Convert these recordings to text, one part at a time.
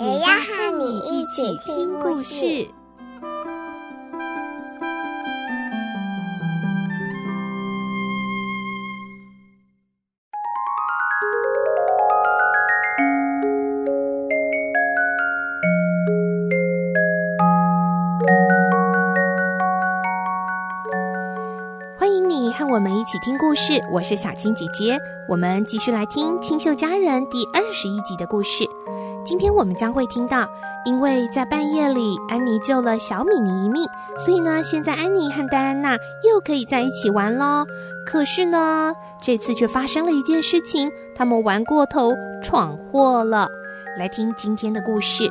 也要和你一起听故事。欢迎你和我们一起听故事，我是小青姐姐。我们继续来听《清秀佳人》第二十一集的故事。今天我们将会听到，因为在半夜里，安妮救了小米妮一命，所以呢，现在安妮和戴安娜又可以在一起玩喽。可是呢，这次却发生了一件事情，他们玩过头，闯祸了。来听今天的故事。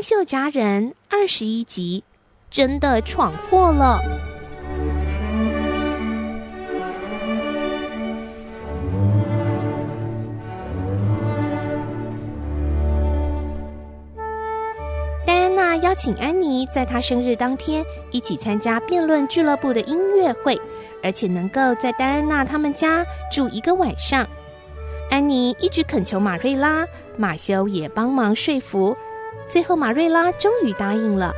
清秀佳人二十一集，真的闯祸了。戴安娜邀请安妮在她生日当天一起参加辩论俱乐部的音乐会，而且能够在戴安娜他们家住一个晚上。安妮一直恳求马瑞拉，马修也帮忙说服。最后，马瑞拉终于答应了。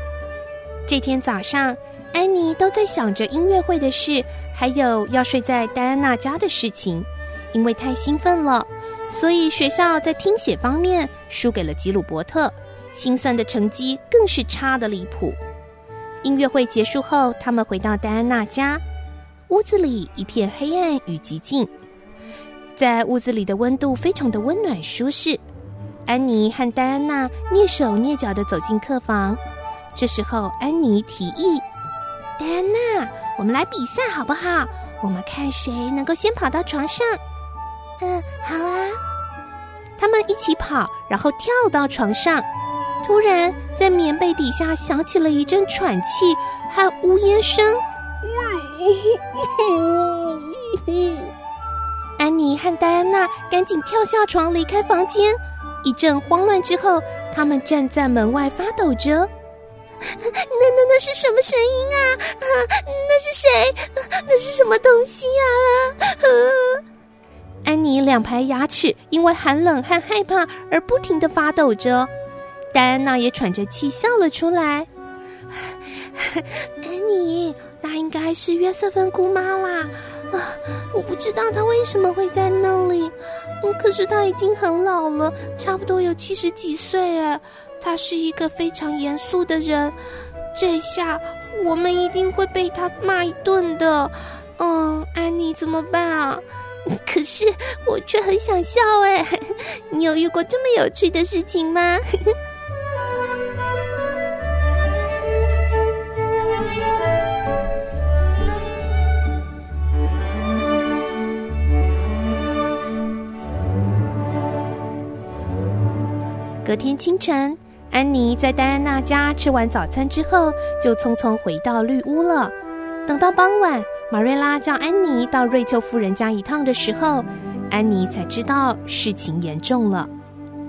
这天早上，安妮都在想着音乐会的事，还有要睡在戴安娜家的事情。因为太兴奋了，所以学校在听写方面输给了吉鲁伯特，心算的成绩更是差得离谱。音乐会结束后，他们回到戴安娜家，屋子里一片黑暗与寂静。在屋子里的温度非常的温暖舒适。安妮和戴安娜蹑手蹑脚地走进客房，这时候安妮提议：“戴安娜，我们来比赛好不好？我们看谁能够先跑到床上。”“嗯，好啊。”他们一起跑，然后跳到床上。突然，在棉被底下响起了一阵喘气和呜咽声。安妮和戴安娜赶紧跳下床，离开房间。一阵慌乱之后，他们站在门外发抖着。那那那是什么声音啊？啊，那是谁？那是什么东西呀？啊，安妮两排牙齿因为寒冷和害怕而不停地发抖着。戴安娜也喘着气笑了出来。安妮，那应该是约瑟芬姑妈啦。啊，我不知道他为什么会在那里。可是他已经很老了，差不多有七十几岁哎。他是一个非常严肃的人，这下我们一定会被他骂一顿的。嗯，安妮怎么办啊？可是我却很想笑哎。你有遇过这么有趣的事情吗？隔天清晨，安妮在戴安娜家吃完早餐之后，就匆匆回到绿屋了。等到傍晚，玛瑞拉叫安妮到瑞秋夫人家一趟的时候，安妮才知道事情严重了。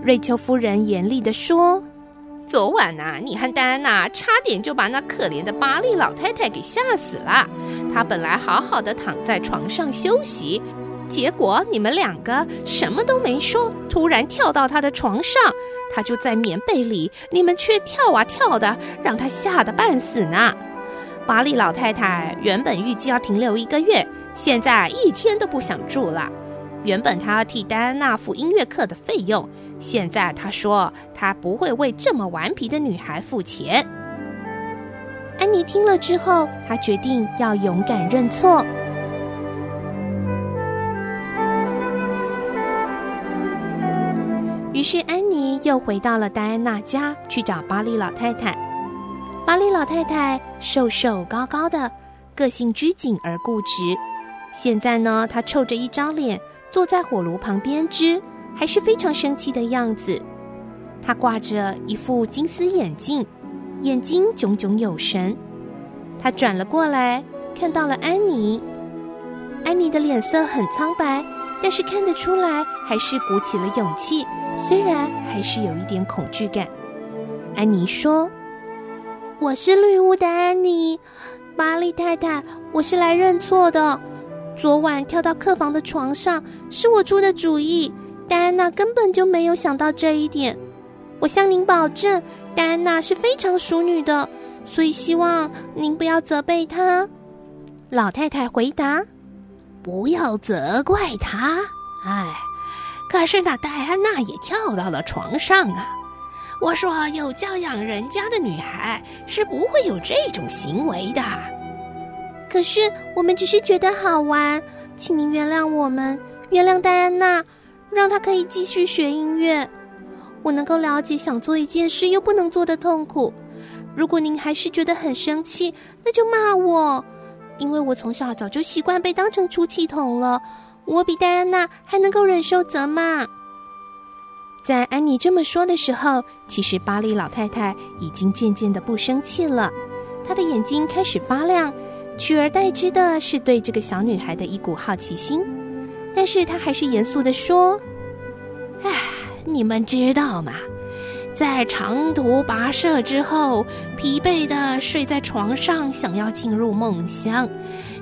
瑞秋夫人严厉地说：“昨晚啊，你和戴安娜差点就把那可怜的巴利老太太给吓死了。她本来好好的躺在床上休息。”结果你们两个什么都没说，突然跳到他的床上，他就在棉被里，你们却跳啊跳的，让他吓得半死呢。巴利老太太原本预计要停留一个月，现在一天都不想住了。原本她要替戴安娜付音乐课的费用，现在她说她不会为这么顽皮的女孩付钱。安妮听了之后，她决定要勇敢认错。于是，安妮又回到了戴安娜家去找巴利老太太。巴利老太太瘦瘦高高的，个性拘谨而固执。现在呢，她臭着一张脸坐在火炉旁边织，还是非常生气的样子。她挂着一副金丝眼镜，眼睛炯炯有神。她转了过来，看到了安妮。安妮的脸色很苍白，但是看得出来还是鼓起了勇气，虽然还是有一点恐惧感。安妮说：“我是绿屋的安妮，巴利太太，我是来认错的。昨晚跳到客房的床上是我出的主意，戴安娜根本就没有想到这一点。我向您保证，戴安娜是非常淑女的，所以希望您不要责备她。”老太太回答。不要责怪他，哎，可是那戴安娜也跳到了床上啊！我说有教养人家的女孩是不会有这种行为的。可是我们只是觉得好玩，请您原谅我们，原谅戴安娜，让她可以继续学音乐。我能够了解想做一件事又不能做的痛苦。如果您还是觉得很生气，那就骂我。因为我从小早就习惯被当成出气筒了，我比戴安娜还能够忍受责骂。在安妮这么说的时候，其实巴利老太太已经渐渐的不生气了，她的眼睛开始发亮，取而代之的是对这个小女孩的一股好奇心。但是她还是严肃的说：“唉，你们知道吗？”在长途跋涉之后，疲惫的睡在床上，想要进入梦乡，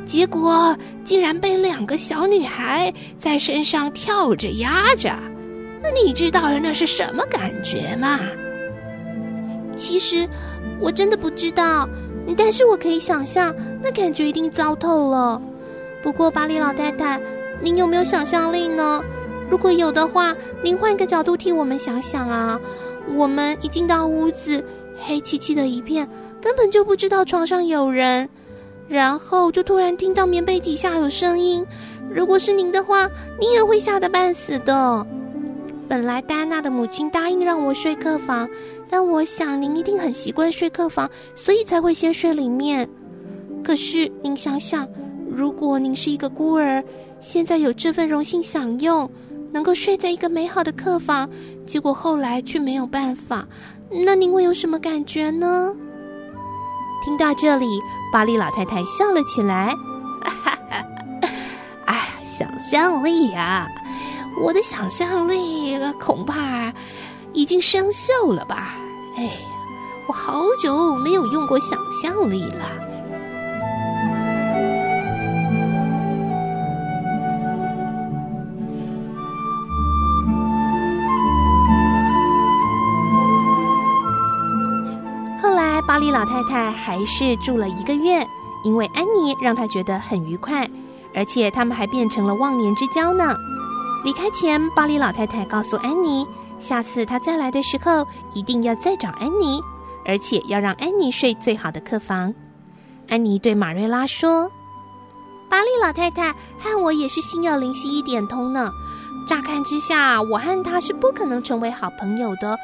结果竟然被两个小女孩在身上跳着压着。你知道那是什么感觉吗？其实我真的不知道，但是我可以想象，那感觉一定糟透了。不过巴黎老太太，您有没有想象力呢？如果有的话，您换一个角度替我们想想啊。我们一进到屋子，黑漆漆的一片，根本就不知道床上有人，然后就突然听到棉被底下有声音。如果是您的话，您也会吓得半死的。本来戴安娜的母亲答应让我睡客房，但我想您一定很习惯睡客房，所以才会先睡里面。可是您想想，如果您是一个孤儿，现在有这份荣幸享用。能够睡在一个美好的客房，结果后来却没有办法，那您会有什么感觉呢？听到这里，巴利老太太笑了起来，哈哈，哎，想象力呀，我的想象力恐怕已经生锈了吧？哎，我好久没有用过想象力了。太还是住了一个月，因为安妮让她觉得很愉快，而且他们还变成了忘年之交呢。离开前，巴黎老太太告诉安妮，下次她再来的时候，一定要再找安妮，而且要让安妮睡最好的客房。安妮对马瑞拉说：“巴黎老太太和我也是心有灵犀一点通呢。乍看之下，我和她是不可能成为好朋友的。”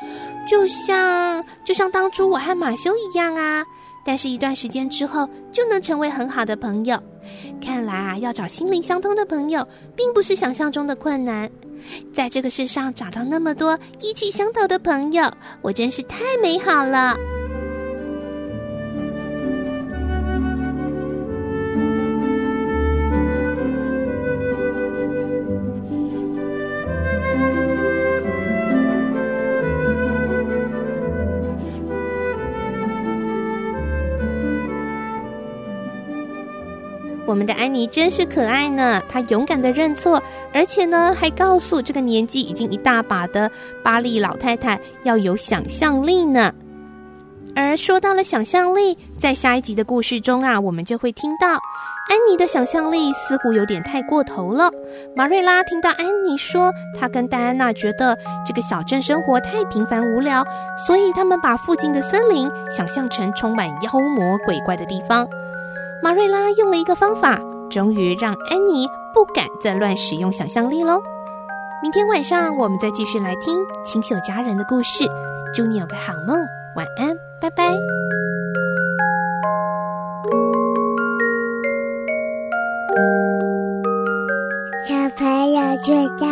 就像就像当初我和马修一样啊，但是一段时间之后就能成为很好的朋友。看来啊，要找心灵相通的朋友，并不是想象中的困难。在这个世上找到那么多意气相投的朋友，我真是太美好了。我们的安妮真是可爱呢，她勇敢的认错，而且呢还告诉这个年纪已经一大把的巴利老太太要有想象力呢。而说到了想象力，在下一集的故事中啊，我们就会听到安妮的想象力似乎有点太过头了。马瑞拉听到安妮说，她跟戴安娜觉得这个小镇生活太平凡无聊，所以他们把附近的森林想象成充满妖魔鬼怪的地方。马瑞拉用了一个方法，终于让安妮不敢再乱使用想象力喽。明天晚上我们再继续来听清秀佳人的故事。祝你有个好梦，晚安，拜拜。小朋友睡觉。